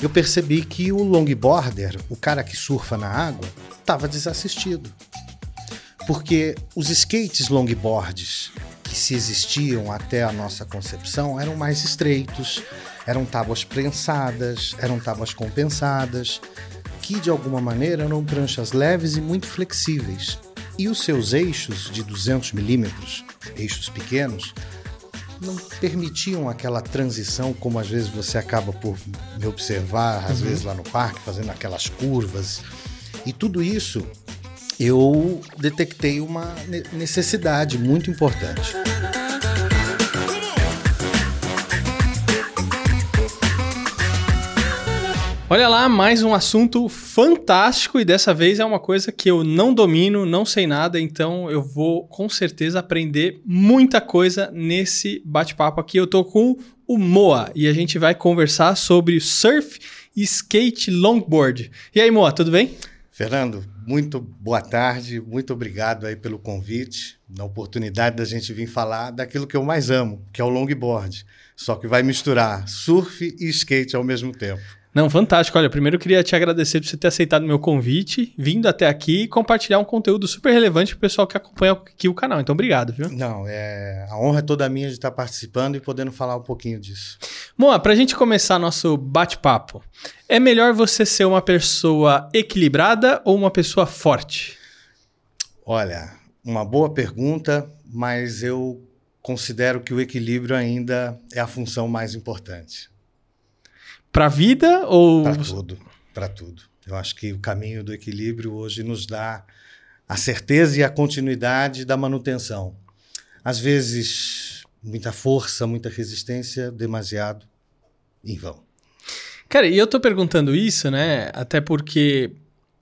eu percebi que o longboarder, o cara que surfa na água, estava desassistido. Porque os skates longboards que se existiam até a nossa concepção eram mais estreitos, eram tábuas prensadas, eram tábuas compensadas, que de alguma maneira eram pranchas leves e muito flexíveis. E os seus eixos de 200 milímetros, eixos pequenos, não permitiam aquela transição como às vezes você acaba por me observar, às uhum. vezes lá no parque, fazendo aquelas curvas. E tudo isso eu detectei uma necessidade muito importante. Olha lá, mais um assunto fantástico e dessa vez é uma coisa que eu não domino, não sei nada, então eu vou com certeza aprender muita coisa nesse bate-papo aqui. Eu tô com o Moa e a gente vai conversar sobre surf e skate longboard. E aí, Moa, tudo bem? Fernando, muito boa tarde, muito obrigado aí pelo convite, na oportunidade da gente vir falar daquilo que eu mais amo, que é o longboard. Só que vai misturar surf e skate ao mesmo tempo. Não, fantástico. Olha, primeiro eu queria te agradecer por você ter aceitado meu convite, vindo até aqui e compartilhar um conteúdo super relevante para o pessoal que acompanha aqui o canal. Então, obrigado, viu? Não, é a honra é toda minha de estar participando e podendo falar um pouquinho disso. Moa, para a gente começar nosso bate-papo, é melhor você ser uma pessoa equilibrada ou uma pessoa forte? Olha, uma boa pergunta, mas eu considero que o equilíbrio ainda é a função mais importante. Para a vida ou. Para tudo. Para tudo. Eu acho que o caminho do equilíbrio hoje nos dá a certeza e a continuidade da manutenção. Às vezes, muita força, muita resistência, demasiado em vão. Cara, e eu tô perguntando isso, né? Até porque.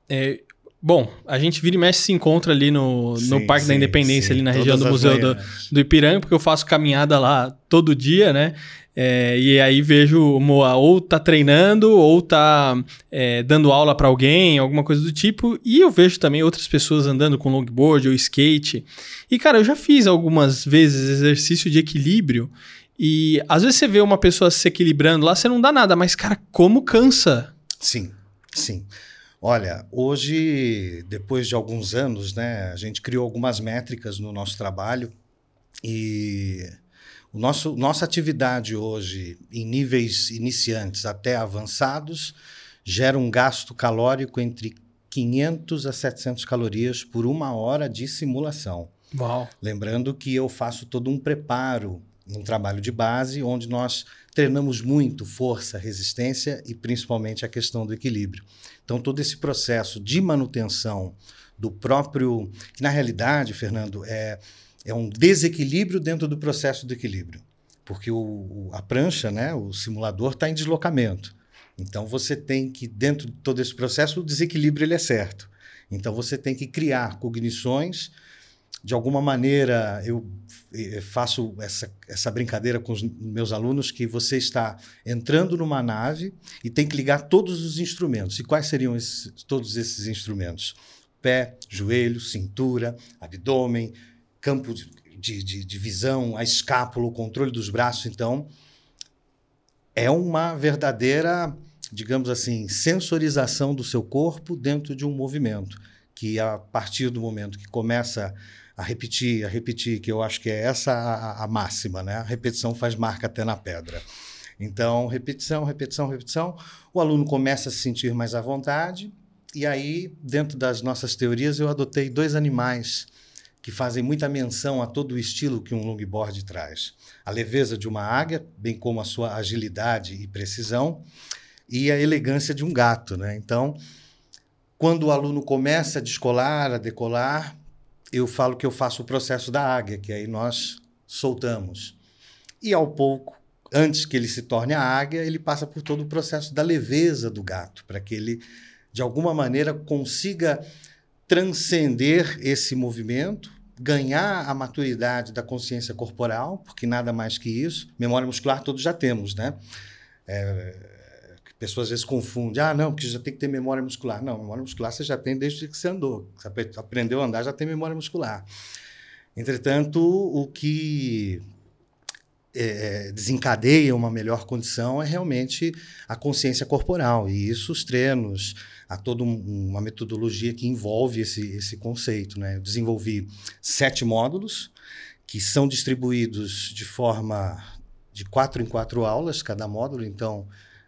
É, bom, a gente vira e mexe se encontra ali no, sim, no Parque sim, da Independência, sim, ali na região do Museu do, do Ipiranga, porque eu faço caminhada lá todo dia, né? É, e aí vejo Moa ou tá treinando ou tá é, dando aula para alguém, alguma coisa do tipo. E eu vejo também outras pessoas andando com longboard ou skate. E cara, eu já fiz algumas vezes exercício de equilíbrio. E às vezes você vê uma pessoa se equilibrando lá, você não dá nada, mas cara, como cansa. Sim, sim. Olha, hoje, depois de alguns anos, né, a gente criou algumas métricas no nosso trabalho e o nosso, nossa atividade hoje, em níveis iniciantes até avançados, gera um gasto calórico entre 500 a 700 calorias por uma hora de simulação. Uau. Lembrando que eu faço todo um preparo, um trabalho de base, onde nós treinamos muito força, resistência e principalmente a questão do equilíbrio. Então, todo esse processo de manutenção do próprio. Que na realidade, Fernando, é é um desequilíbrio dentro do processo do equilíbrio. Porque o, a prancha, né, o simulador, está em deslocamento. Então você tem que, dentro de todo esse processo, o desequilíbrio ele é certo. Então você tem que criar cognições. De alguma maneira, eu faço essa, essa brincadeira com os meus alunos que você está entrando numa nave e tem que ligar todos os instrumentos. E quais seriam esses, todos esses instrumentos? Pé, joelho, cintura, abdômen, campo de, de, de visão, a escápula, o controle dos braços. Então, é uma verdadeira, digamos assim, sensorização do seu corpo dentro de um movimento, que a partir do momento que começa a repetir, a repetir, que eu acho que é essa a, a máxima, né? A repetição faz marca até na pedra. Então, repetição, repetição, repetição, o aluno começa a se sentir mais à vontade, e aí, dentro das nossas teorias, eu adotei dois animais que fazem muita menção a todo o estilo que um longboard traz. A leveza de uma águia, bem como a sua agilidade e precisão, e a elegância de um gato. Né? Então, quando o aluno começa a descolar, a decolar, eu falo que eu faço o processo da águia, que aí nós soltamos. E ao pouco, antes que ele se torne a águia, ele passa por todo o processo da leveza do gato, para que ele, de alguma maneira, consiga transcender esse movimento, ganhar a maturidade da consciência corporal, porque nada mais que isso. Memória muscular todos já temos, né? É, pessoas às vezes confundem. Ah, não, porque já tem que ter memória muscular. Não, memória muscular você já tem desde que você andou. Você aprendeu a andar, já tem memória muscular. Entretanto, o que é, desencadeia uma melhor condição é realmente a consciência corporal. E isso, os treinos, há toda um, uma metodologia que envolve esse, esse conceito. Né? Eu desenvolvi sete módulos que são distribuídos de forma de quatro em quatro aulas cada módulo. Então,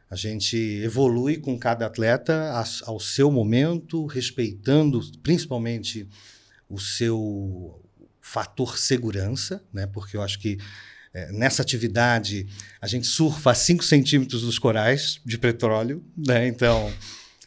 a gente evolui com cada atleta ao seu momento, respeitando principalmente o seu fator segurança, né? porque eu acho que é, nessa atividade a gente surfa a 5 centímetros dos corais de petróleo, né? então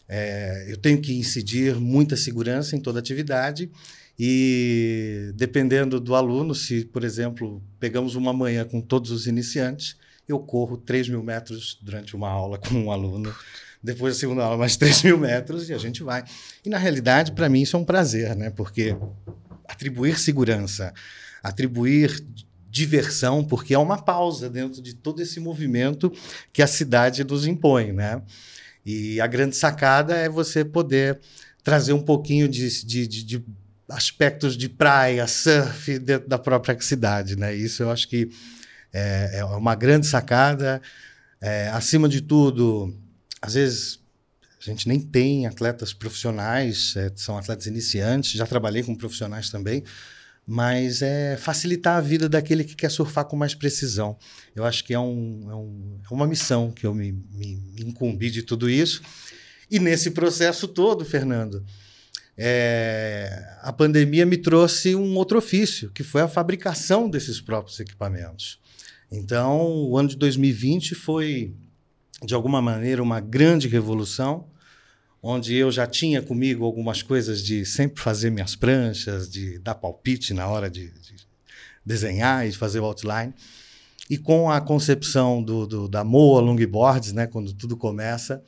é, eu tenho que incidir muita segurança em toda atividade e dependendo do aluno, se, por exemplo, pegamos uma manhã com todos os iniciantes, eu corro 3 mil metros durante uma aula com um aluno. Depois da segunda aula, mais 3 mil metros e a gente vai. E, na realidade, para mim, isso é um prazer, né? Porque atribuir segurança, atribuir diversão, porque é uma pausa dentro de todo esse movimento que a cidade nos impõe, né? E a grande sacada é você poder trazer um pouquinho de, de, de, de aspectos de praia, surf dentro da própria cidade, né? Isso eu acho que é, é uma grande sacada. É, acima de tudo, às vezes a gente nem tem atletas profissionais, é, são atletas iniciantes, já trabalhei com profissionais também, mas é facilitar a vida daquele que quer surfar com mais precisão. Eu acho que é, um, é, um, é uma missão que eu me, me, me incumbi de tudo isso. E nesse processo todo, Fernando, é, a pandemia me trouxe um outro ofício, que foi a fabricação desses próprios equipamentos. Então, o ano de 2020 foi, de alguma maneira, uma grande revolução, onde eu já tinha comigo algumas coisas de sempre fazer minhas pranchas, de dar palpite na hora de, de desenhar e fazer o outline. E com a concepção do, do, da MOA Longboards, né, quando tudo começa,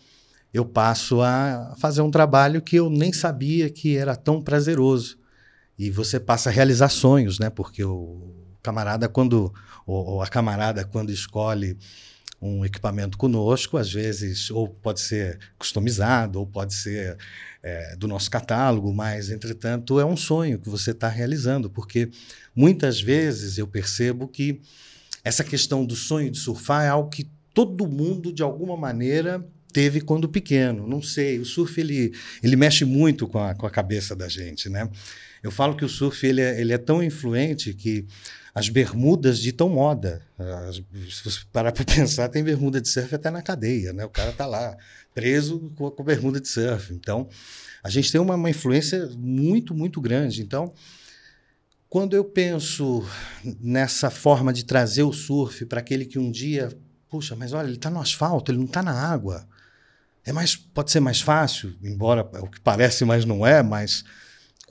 eu passo a fazer um trabalho que eu nem sabia que era tão prazeroso. E você passa a realizar sonhos, né? Porque o camarada, quando ou a camarada quando escolhe um equipamento conosco, às vezes, ou pode ser customizado, ou pode ser é, do nosso catálogo, mas, entretanto, é um sonho que você está realizando, porque muitas vezes eu percebo que essa questão do sonho de surfar é algo que todo mundo, de alguma maneira, teve quando pequeno. Não sei, o surf ele, ele mexe muito com a, com a cabeça da gente, né? Eu falo que o surf ele é, ele é tão influente que as bermudas ditam moda. As, se você parar para pensar, tem bermuda de surf até na cadeia, né? O cara tá lá preso com, com bermuda de surf. Então, a gente tem uma, uma influência muito, muito grande. Então, quando eu penso nessa forma de trazer o surf para aquele que um dia, puxa, mas olha, ele está no asfalto, ele não está na água. É mais, pode ser mais fácil, embora é o que parece, mas não é, mas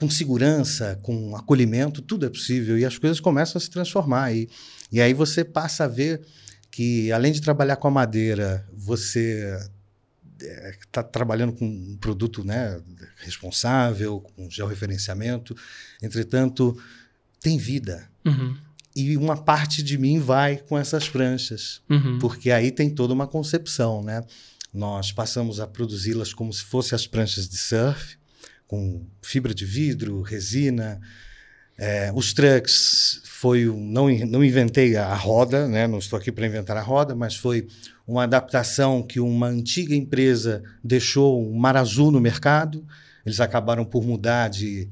com segurança, com acolhimento, tudo é possível e as coisas começam a se transformar. E, e aí você passa a ver que, além de trabalhar com a madeira, você está é, trabalhando com um produto né, responsável, com georreferenciamento, entretanto, tem vida. Uhum. E uma parte de mim vai com essas pranchas, uhum. porque aí tem toda uma concepção, né? Nós passamos a produzi-las como se fossem as pranchas de surf, com fibra de vidro, resina. É, os trucks foi um, não não inventei a roda, né? Não estou aqui para inventar a roda, mas foi uma adaptação que uma antiga empresa deixou um mar azul no mercado. Eles acabaram por mudar de,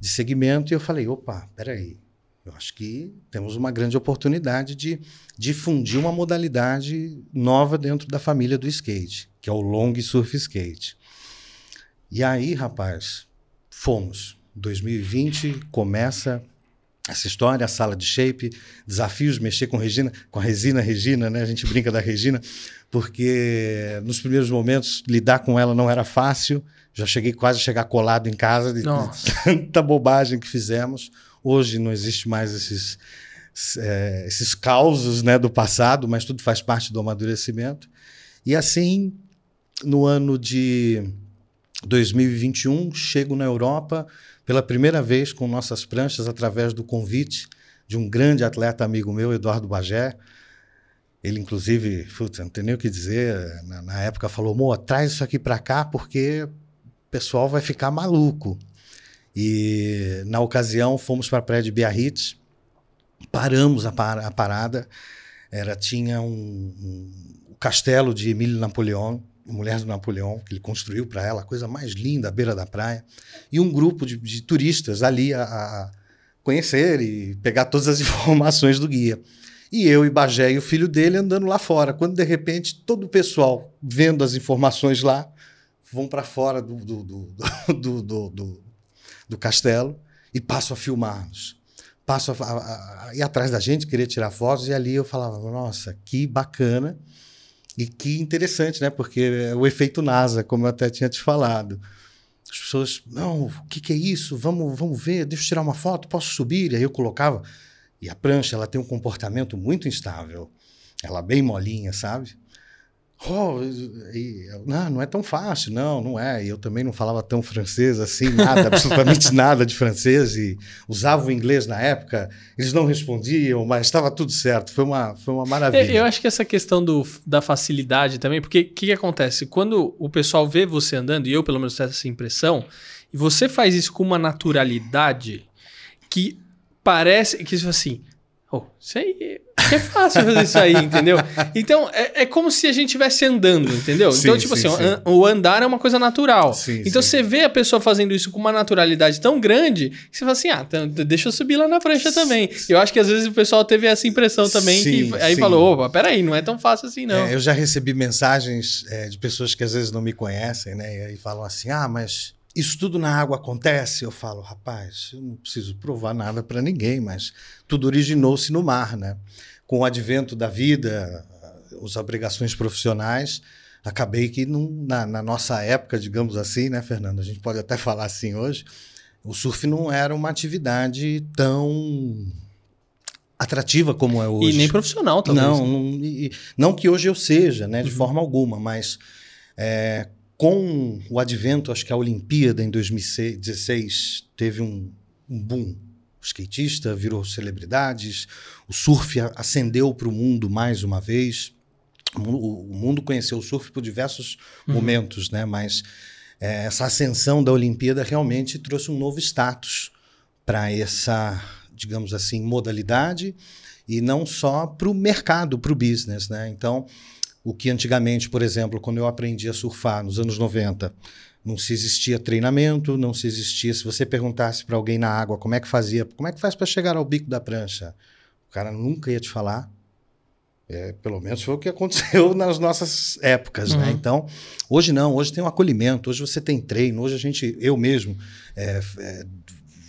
de segmento e eu falei, opa, peraí, eu acho que temos uma grande oportunidade de difundir uma modalidade nova dentro da família do skate, que é o long surf skate. E aí, rapaz, fomos. 2020 começa essa história, a sala de shape, desafios de mexer com Regina, com a resina Regina, né? A gente brinca da Regina, porque nos primeiros momentos lidar com ela não era fácil. Já cheguei quase a chegar colado em casa de, de tanta bobagem que fizemos. Hoje não existe mais esses é, esses causos né, do passado, mas tudo faz parte do amadurecimento. E assim, no ano de 2021, chego na Europa pela primeira vez com nossas pranchas através do convite de um grande atleta amigo meu, Eduardo Bagé. Ele, inclusive, putz, não tem nem o que dizer, na, na época falou: Moa, traz isso aqui para cá porque o pessoal vai ficar maluco. E na ocasião fomos para a praia de Biarritz, paramos a, par a parada. era tinha um, um o castelo de Emílio Napoleão, mulher do Napoleão, que ele construiu para ela, a coisa mais linda, à beira da praia, e um grupo de, de turistas ali a, a, conhecer e pegar todas as informações do guia. E eu e Bagé e o filho dele andando lá fora, quando de repente todo o pessoal vendo as informações lá, vão para fora do do, do, do, do, castelo e passam a filmar-nos. Passam a, a, a ir atrás da gente, querer tirar fotos, e ali eu falava, nossa, que bacana e que interessante, né? Porque é o efeito NASA, como eu até tinha te falado. As pessoas, não, o que, que é isso? Vamos, vamos ver, deixa eu tirar uma foto, posso subir? E aí eu colocava. E a prancha, ela tem um comportamento muito instável. Ela é bem molinha, sabe? Oh, e, não, não é tão fácil, não, não é. E eu também não falava tão francês assim, nada, absolutamente nada de francês. E usava o inglês na época, eles não respondiam, mas estava tudo certo. Foi uma, foi uma maravilha. Eu acho que essa questão do, da facilidade também, porque o que, que acontece? Quando o pessoal vê você andando, e eu pelo menos tenho essa impressão, e você faz isso com uma naturalidade que parece que assim, oh, isso aí é fácil fazer isso aí, entendeu? Então, é, é como se a gente estivesse andando, entendeu? Sim, então, tipo sim, assim, sim. o andar é uma coisa natural. Então, você vê a pessoa fazendo isso com uma naturalidade tão grande que você fala assim, ah, então, deixa eu subir lá na prancha também. Eu acho que às vezes o pessoal teve essa impressão também, que aí falou, opa, peraí, não é tão fácil assim, não. É, eu já recebi mensagens é, de pessoas que às vezes não me conhecem, né? E aí falam assim, ah, mas isso tudo na água acontece? Eu falo, rapaz, eu não preciso provar nada para ninguém, mas tudo originou-se no mar, né? Com o advento da vida, as obrigações profissionais, acabei que na, na, nossa época, digamos assim, né, Fernando? A gente pode até falar assim hoje, o surf não era uma atividade tão atrativa como é hoje. E nem profissional talvez. Não, não, e, não que hoje eu seja, né, de uhum. forma alguma, mas é, com o advento, acho que a Olimpíada em 2016 teve um, um boom. O skatista virou celebridades, o surf ascendeu para o mundo mais uma vez. O, o mundo conheceu o surf por diversos uhum. momentos, né? mas é, essa ascensão da Olimpíada realmente trouxe um novo status para essa, digamos assim, modalidade e não só para o mercado, para o business. Né? Então, o que antigamente, por exemplo, quando eu aprendi a surfar nos anos 90, não se existia treinamento, não se existia. Se você perguntasse para alguém na água como é que fazia, como é que faz para chegar ao bico da prancha, o cara nunca ia te falar. É, pelo menos foi o que aconteceu nas nossas épocas, né? uhum. né? Então, hoje não, hoje tem um acolhimento, hoje você tem treino, hoje a gente, eu mesmo, é, é,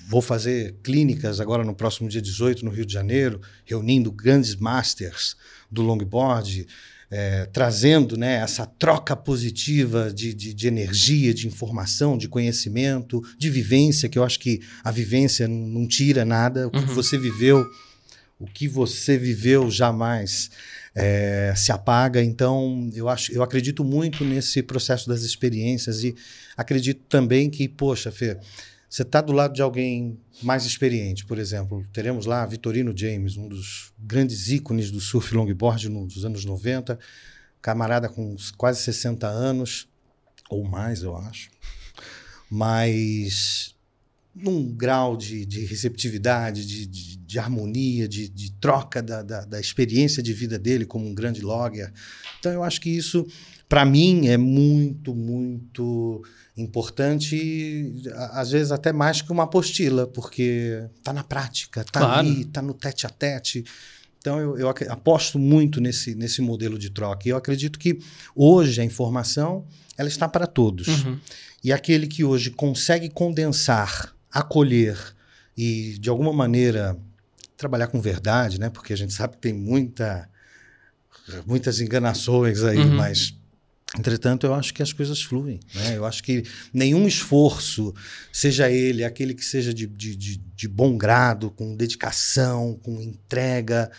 vou fazer clínicas agora no próximo dia 18 no Rio de Janeiro, reunindo grandes masters do longboard, é, trazendo né, essa troca positiva de, de, de, energia, de informação, de conhecimento, de vivência, que eu acho que a vivência não tira nada. O que uhum. você viveu, o que você viveu jamais é, se apaga. Então, eu, acho, eu acredito muito nesse processo das experiências e acredito também que, poxa, Fê, você está do lado de alguém mais experiente, por exemplo. Teremos lá Vitorino James, um dos grandes ícones do surf longboard nos anos 90, camarada com quase 60 anos, ou mais, eu acho. Mas num grau de, de receptividade, de, de, de harmonia, de, troca da, da, da, experiência de vida dele como um grande logger. Então, eu acho que isso, para mim, é muito, muito importante, às vezes até mais que uma apostila, porque está na prática, está claro. ali, está no tete a tete. Então, eu, eu, aposto muito nesse, nesse modelo de troca. E eu acredito que hoje a informação ela está para todos. Uhum. E aquele que hoje consegue condensar, acolher e, de alguma maneira, trabalhar com verdade, né? porque a gente sabe que tem muita, muitas enganações aí, uhum. mas Entretanto, eu acho que as coisas fluem. Né? Eu acho que nenhum esforço, seja ele aquele que seja de, de, de, de bom grado, com dedicação, com entrega,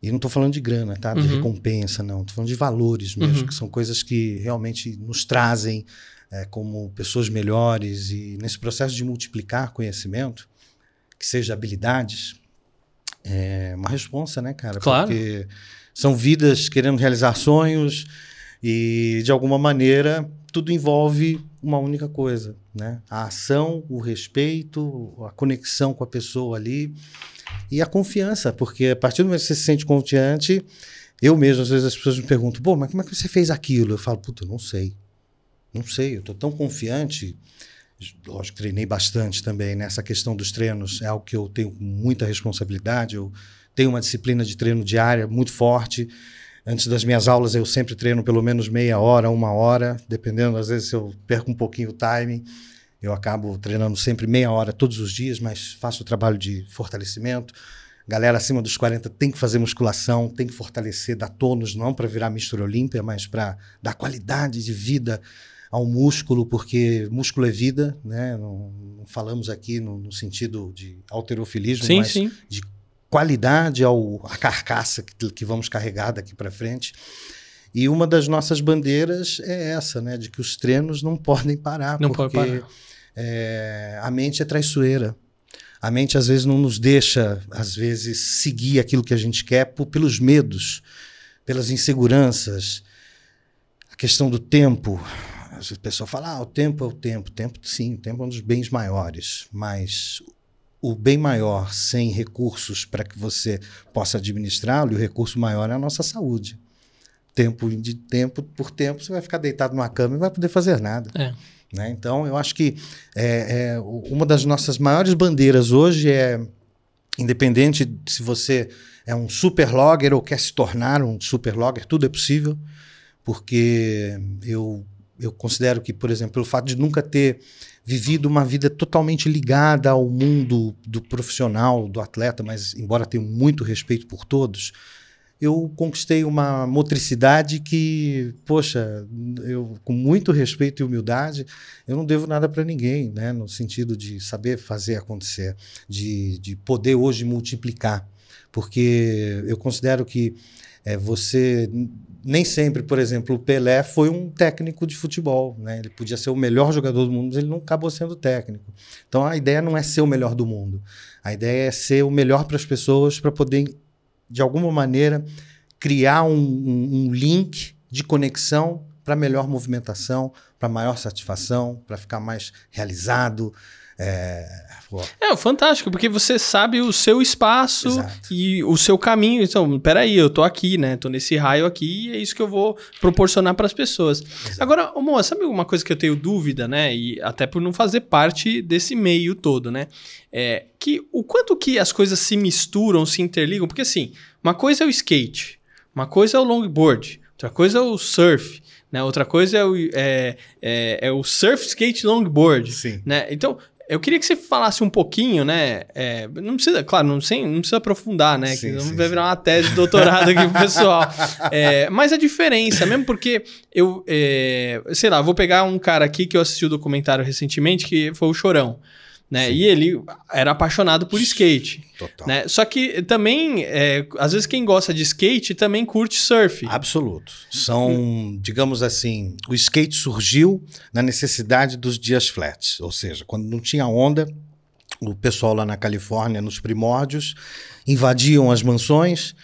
e não estou falando de grana, tá? De uhum. recompensa, não. Estou falando de valores mesmo, uhum. que são coisas que realmente nos trazem é, como pessoas melhores. E nesse processo de multiplicar conhecimento, que seja habilidades, é uma responsa, né, cara? Claro. Porque são vidas querendo realizar sonhos e, de alguma maneira, tudo envolve uma única coisa, né? A ação, o respeito, a conexão com a pessoa ali. E a confiança, porque a partir do momento que você se sente confiante, eu mesmo, às vezes as pessoas me perguntam, pô, mas como é que você fez aquilo? Eu falo, puta, não sei. Não sei, eu estou tão confiante. Lógico, treinei bastante também nessa questão dos treinos, é algo que eu tenho muita responsabilidade. Eu tenho uma disciplina de treino diária muito forte. Antes das minhas aulas, eu sempre treino pelo menos meia hora, uma hora, dependendo, às vezes, eu perco um pouquinho o timing. Eu acabo treinando sempre meia hora todos os dias, mas faço o trabalho de fortalecimento. Galera acima dos 40 tem que fazer musculação, tem que fortalecer, dar tônus, não para virar mistura olímpia, mas para dar qualidade de vida ao músculo, porque músculo é vida, né? Não, não falamos aqui no, no, sentido de alterofilismo, sim, mas sim. de qualidade ao a carcaça que, que vamos carregar daqui para frente. E uma das nossas bandeiras é essa, né? De que os treinos não podem parar, não porque pode parar. É, a mente é traiçoeira. A mente às vezes não nos deixa, às vezes, seguir aquilo que a gente quer por, pelos medos, pelas inseguranças, a questão do tempo. A pessoa fala, ah, o tempo é o tempo. O tempo, sim, o tempo é um dos bens maiores, mas o bem maior sem recursos para que você possa administrá-lo, e o recurso maior é a nossa saúde. Tempo de tempo por tempo, você vai ficar deitado numa cama e não vai poder fazer nada. É. Né? Então, eu acho que é, é, uma das nossas maiores bandeiras hoje é, independente se você é um super logger ou quer se tornar um super logger, tudo é possível, porque eu, eu considero que, por exemplo, pelo fato de nunca ter vivido uma vida totalmente ligada ao mundo do profissional, do atleta, mas embora tenha muito respeito por todos, eu conquistei uma motricidade que, poxa, eu com muito respeito e humildade, eu não devo nada para ninguém, né? No sentido de saber fazer acontecer, de, de poder hoje multiplicar, porque eu considero que é, você nem sempre, por exemplo, o Pelé foi um técnico de futebol, né? Ele podia ser o melhor jogador do mundo, mas ele não acabou sendo técnico. Então a ideia não é ser o melhor do mundo. A ideia é ser o melhor para as pessoas para poder de alguma maneira, criar um, um, um link de conexão para melhor movimentação, para maior satisfação, para ficar mais realizado. É... é fantástico, porque você sabe o seu espaço Exato. e o seu caminho. Então, peraí, eu tô aqui, né? Tô nesse raio aqui e é isso que eu vou proporcionar para as pessoas. Exato. Agora, Moa, sabe uma coisa que eu tenho dúvida, né? E até por não fazer parte desse meio todo, né? É que o quanto que as coisas se misturam, se interligam, porque assim, uma coisa é o skate, uma coisa é o longboard, outra coisa é o surf. Né? Outra coisa é o, é, é, é o surf, skate, longboard. Sim. Né? Então, eu queria que você falasse um pouquinho, né? É, não precisa, claro, não, sem, não precisa aprofundar, né? Sim, que sim, vai virar uma tese de doutorado aqui pro pessoal. É, mas a diferença, mesmo porque eu, é, sei lá, vou pegar um cara aqui que eu assisti o um documentário recentemente, que foi o Chorão né? E ele era apaixonado por skate. Total. Né? Só que também, é, às vezes, quem gosta de skate também curte surf. Absoluto. São, digamos assim, o skate surgiu na necessidade dos dias flats. Ou seja, quando não tinha onda, o pessoal lá na Califórnia, nos primórdios, invadiam as mansões,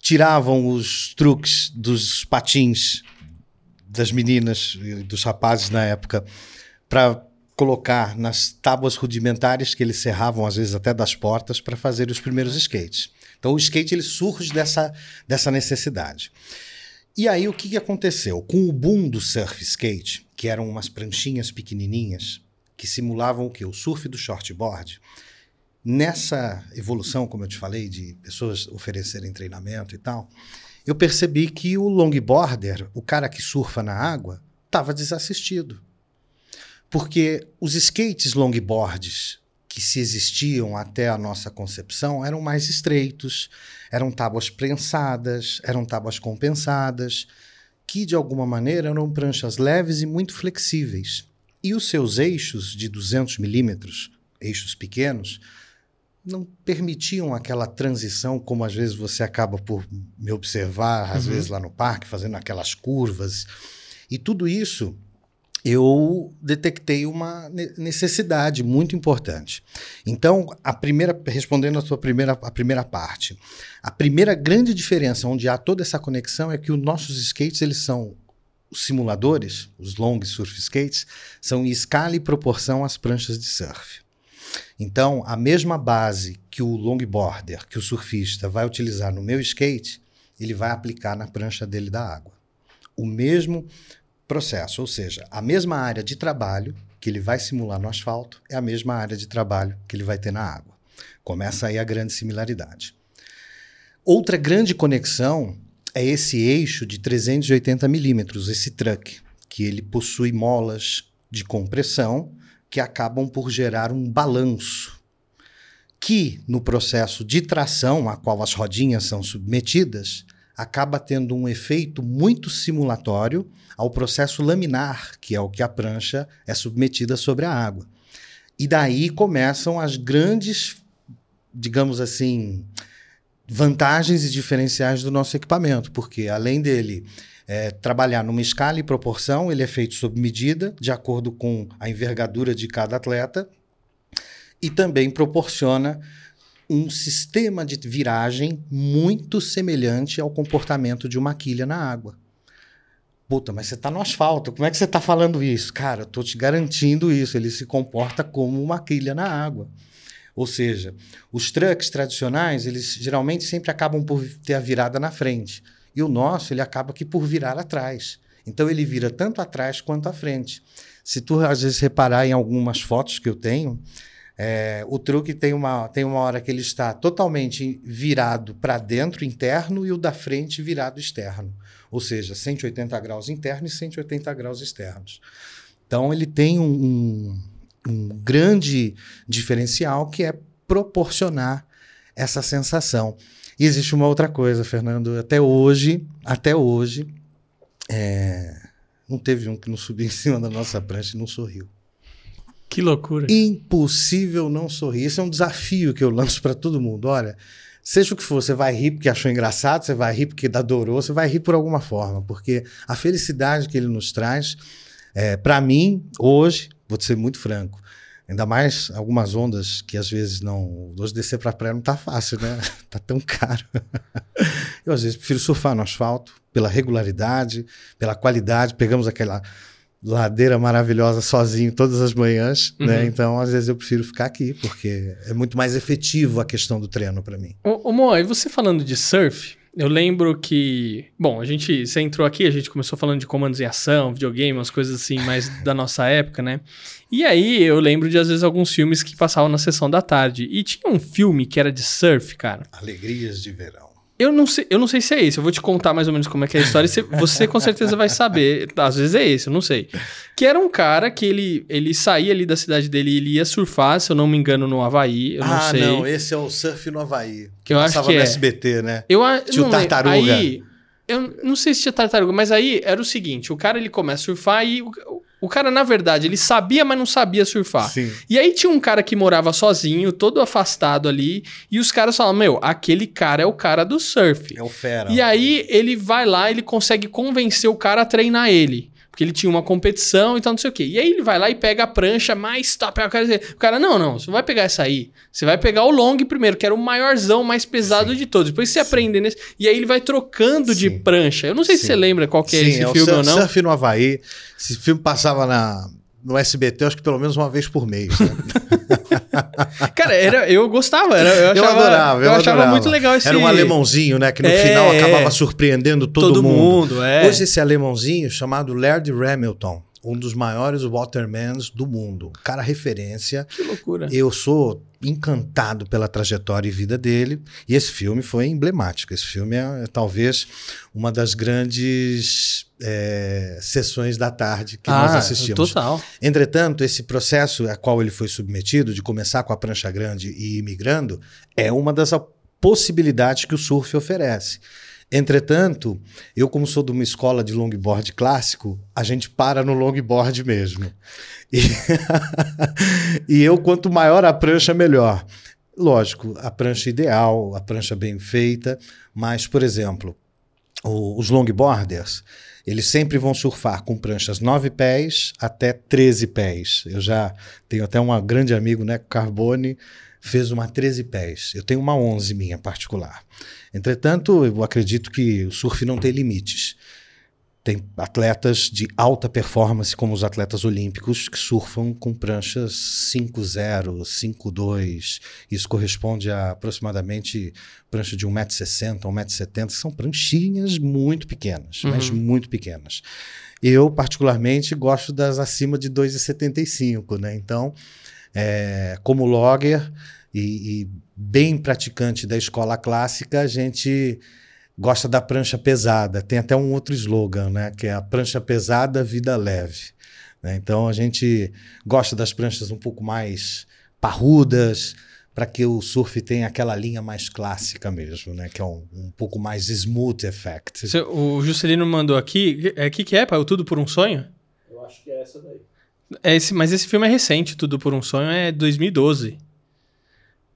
tiravam os truques dos patins das meninas e dos rapazes na época para colocar nas tábuas rudimentares que eles serravam às vezes até das portas para fazer os primeiros skates. Então o skate ele surge dessa, dessa necessidade. E aí o que, que aconteceu? Com o boom do surf skate, que eram umas pranchinhas pequenininhas que simulavam o que? O surf do shortboard. Nessa evolução, como eu te falei, de pessoas oferecerem treinamento e tal, eu percebi que o longboarder, o cara que surfa na água, estava desassistido. Porque os skates longboards que se existiam até a nossa concepção eram mais estreitos, eram tábuas prensadas, eram tábuas compensadas, que de alguma maneira eram pranchas leves e muito flexíveis. E os seus eixos de 200 milímetros, eixos pequenos, não permitiam aquela transição como às vezes você acaba por me observar, às uhum. vezes lá no parque, fazendo aquelas curvas. E tudo isso eu detectei uma necessidade muito importante. Então, a primeira, respondendo a sua primeira, a primeira parte, a primeira grande diferença onde há toda essa conexão é que os nossos skates eles são simuladores, os long surf skates, são em escala e proporção às pranchas de surf. Então, a mesma base que que o longboarder, que o surfista vai utilizar no meu skate, ele vai aplicar na prancha dele da água. O mesmo processo, ou seja, a mesma área de trabalho que ele vai simular no asfalto é a mesma área de trabalho que ele vai ter na água. Começa aí a grande similaridade. Outra grande conexão é esse eixo de 380 milímetros, esse truck, que ele possui molas de compressão que acabam por gerar um balanço, que no processo de tração a qual as rodinhas são submetidas, acaba tendo um efeito muito simulatório ao processo laminar, que é o que a prancha é submetida sobre a água. E daí começam as grandes, digamos assim, vantagens e diferenciais do nosso equipamento, porque além dele é, trabalhar numa escala e proporção, ele é feito sob medida, de acordo com a envergadura de cada atleta, e também proporciona um sistema de viragem muito semelhante ao comportamento de uma quilha na água. Puta, mas você está no asfalto, como é que você está falando isso? Cara, estou te garantindo isso, ele se comporta como uma quilha na água. Ou seja, os trucks tradicionais, eles geralmente sempre acabam por ter a virada na frente. E o nosso, ele acaba aqui por virar atrás. Então ele vira tanto atrás quanto à frente. Se tu às vezes reparar em algumas fotos que eu tenho, é, o truque tem uma, tem uma hora que ele está totalmente virado para dentro, interno, e o da frente virado externo. Ou seja, 180 graus interno e 180 graus externos. Então ele tem um, um, um grande diferencial que é proporcionar essa sensação. E existe uma outra coisa, Fernando. Até hoje, até hoje, é, não teve um que não subiu em cima da nossa prancha e não sorriu. Que loucura. Impossível não sorrir. Esse é um desafio que eu lanço para todo mundo. Olha, seja o que for, você vai rir porque achou engraçado, você vai rir porque adorou, você vai rir por alguma forma, porque a felicidade que ele nos traz, é, para mim, hoje, vou ser muito franco, Ainda mais algumas ondas que às vezes não. Hoje descer para a praia não tá fácil, né? tá tão caro. Eu às vezes prefiro surfar no asfalto pela regularidade, pela qualidade. Pegamos aquela ladeira maravilhosa sozinho todas as manhãs, né? uhum. né? Então, às vezes eu prefiro ficar aqui, porque é muito mais efetivo a questão do treino para mim. Ô, ô Mo, e você falando de surf, eu lembro que, bom, a gente, você entrou aqui, a gente começou falando de comandos em ação, videogame, umas coisas assim mais da nossa época, né? E aí eu lembro de às vezes alguns filmes que passavam na sessão da tarde. E tinha um filme que era de surf, cara. Alegrias de Verão. Eu não, sei, eu não sei se é esse. Eu vou te contar mais ou menos como é que é a história. Você, você com certeza vai saber. Às vezes é esse, eu não sei. Que era um cara que ele, ele saía ali da cidade dele e ele ia surfar, se eu não me engano, no Havaí. Eu não ah, sei. não. Esse é o Surf no Havaí. Que eu acho que no é. SBT, né? Eu, tinha o Tartaruga. Aí, eu não sei se tinha tartaruga, mas aí era o seguinte: o cara ele começa a surfar e o, o cara, na verdade, ele sabia, mas não sabia surfar. Sim. E aí tinha um cara que morava sozinho, todo afastado ali, e os caras falavam: Meu, aquele cara é o cara do surf. É o fera. E aí ele vai lá, ele consegue convencer o cara a treinar ele. Porque ele tinha uma competição e tal, não sei o quê. E aí ele vai lá e pega a prancha mais top. O cara, o cara, não, não, você não vai pegar essa aí. Você vai pegar o long primeiro, que era o maiorzão, mais pesado Sim. de todos. Depois você Sim. aprende nesse. E aí ele vai trocando Sim. de prancha. Eu não sei se você lembra qual que é esse é filme ou não. Surf no Havaí. Esse filme passava na, no SBT, acho que pelo menos uma vez por mês. Né? Cara, era, eu gostava. Era, eu, achava, eu adorava. Eu, eu achava adorava. muito legal esse... Era um alemãozinho, né? Que no é, final acabava surpreendendo todo, todo mundo. mundo é. Hoje esse alemãozinho chamado Laird Hamilton um dos maiores watermans do mundo. Cara, referência. Que loucura. Eu sou encantado pela trajetória e vida dele. E esse filme foi emblemático. Esse filme é, é talvez uma das grandes é, sessões da tarde que ah, nós assistimos. Total. Entretanto, esse processo a qual ele foi submetido, de começar com a prancha grande e ir migrando, é uma das possibilidades que o surf oferece. Entretanto, eu, como sou de uma escola de longboard clássico, a gente para no longboard mesmo. E, e eu, quanto maior a prancha, melhor. Lógico, a prancha ideal, a prancha bem feita, mas, por exemplo, o, os longboarders, eles sempre vão surfar com pranchas 9 pés até 13 pés. Eu já tenho até um grande amigo, né, Carbone, fez uma 13 pés. Eu tenho uma 11 minha particular. Entretanto, eu acredito que o surf não tem limites. Tem atletas de alta performance, como os atletas olímpicos, que surfam com pranchas 5.0, 5.2. Isso corresponde a aproximadamente prancha de 1,60m, 1,70m, que são pranchinhas muito pequenas, uhum. mas muito pequenas. Eu, particularmente, gosto das acima de 2,75, né? Então, é, como logger e, e bem praticante da escola clássica, a gente gosta da prancha pesada. Tem até um outro slogan, né? Que é a prancha pesada, vida leve. Né? Então a gente gosta das pranchas um pouco mais parrudas, para que o surf tenha aquela linha mais clássica mesmo, né? Que é um, um pouco mais smooth effect. O Juscelino mandou aqui. O é, que, que é, pai? O Tudo por um Sonho? Eu acho que é essa daí. É esse, mas esse filme é recente, Tudo por um Sonho é 2012.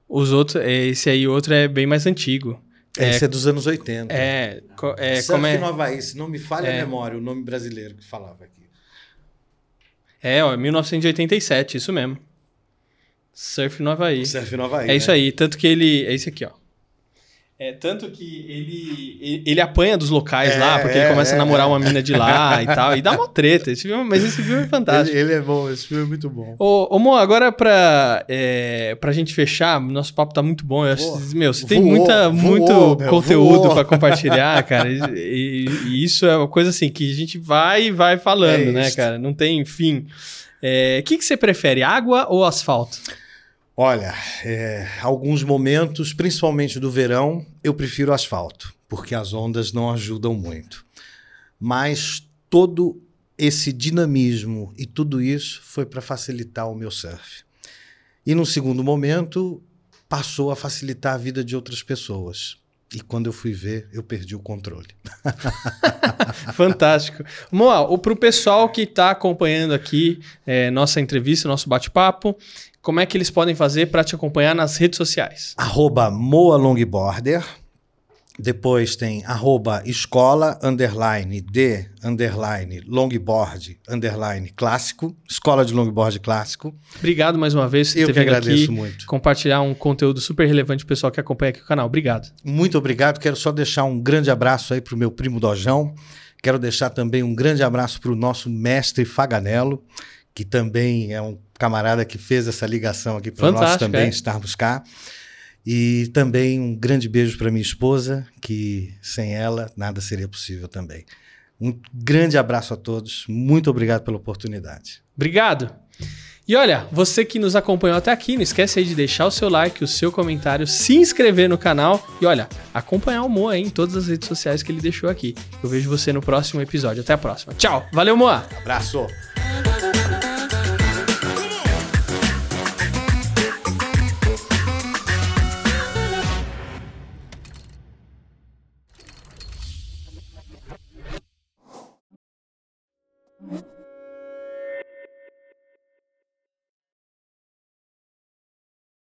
Os outros, é, esse aí outro é bem mais antigo. É, esse é dos anos 80. É, é Surf como é... no Havaí, se não me falha é. a memória, o nome brasileiro que falava aqui. É, ó, 1987, isso mesmo. Surf no Havaí. Surf no Havaí. É né? isso aí, tanto que ele. É esse aqui, ó. É, tanto que ele, ele apanha dos locais é, lá, porque é, ele começa é, a namorar uma mina de lá e tal, e dá uma treta. Esse filme, mas esse filme é fantástico. Ele, ele, é bom, esse filme é muito bom. Ô, ô Mo, agora pra, é, pra gente fechar, nosso papo tá muito bom. Eu acho, meu, você voou, tem muita, voou, muito conteúdo para compartilhar, cara. E, e, isso é uma coisa assim que a gente vai e vai falando, é né, cara? Não tem fim. O é, que, que você prefere, água ou asfalto? Olha, é, alguns momentos, principalmente do verão, eu prefiro asfalto, porque as ondas não ajudam muito. Mas todo esse dinamismo e tudo isso foi para facilitar o meu surf. E no segundo momento, passou a facilitar a vida de outras pessoas. E quando eu fui ver, eu perdi o controle. Fantástico. Moa, para o pessoal que está acompanhando aqui é, nossa entrevista, nosso bate-papo, como é que eles podem fazer para te acompanhar nas redes sociais? Arroba Moa. Depois tem arroba escola, underline, de, underline, longboard, underline, clássico. Escola de longboard clássico. Obrigado mais uma vez ter vindo agradeço aqui muito. compartilhar um conteúdo super relevante pro pessoal que acompanha aqui o canal. Obrigado. Muito obrigado. Quero só deixar um grande abraço aí pro meu primo Dojão. Quero deixar também um grande abraço pro nosso mestre Faganello, que também é um camarada que fez essa ligação aqui para nós também é. estarmos cá. E também um grande beijo para minha esposa, que sem ela nada seria possível também. Um grande abraço a todos, muito obrigado pela oportunidade. Obrigado. E olha, você que nos acompanhou até aqui, não esquece aí de deixar o seu like, o seu comentário, se inscrever no canal e olha, acompanhar o Moa em todas as redes sociais que ele deixou aqui. Eu vejo você no próximo episódio. Até a próxima. Tchau. Valeu, Moa. Abraço.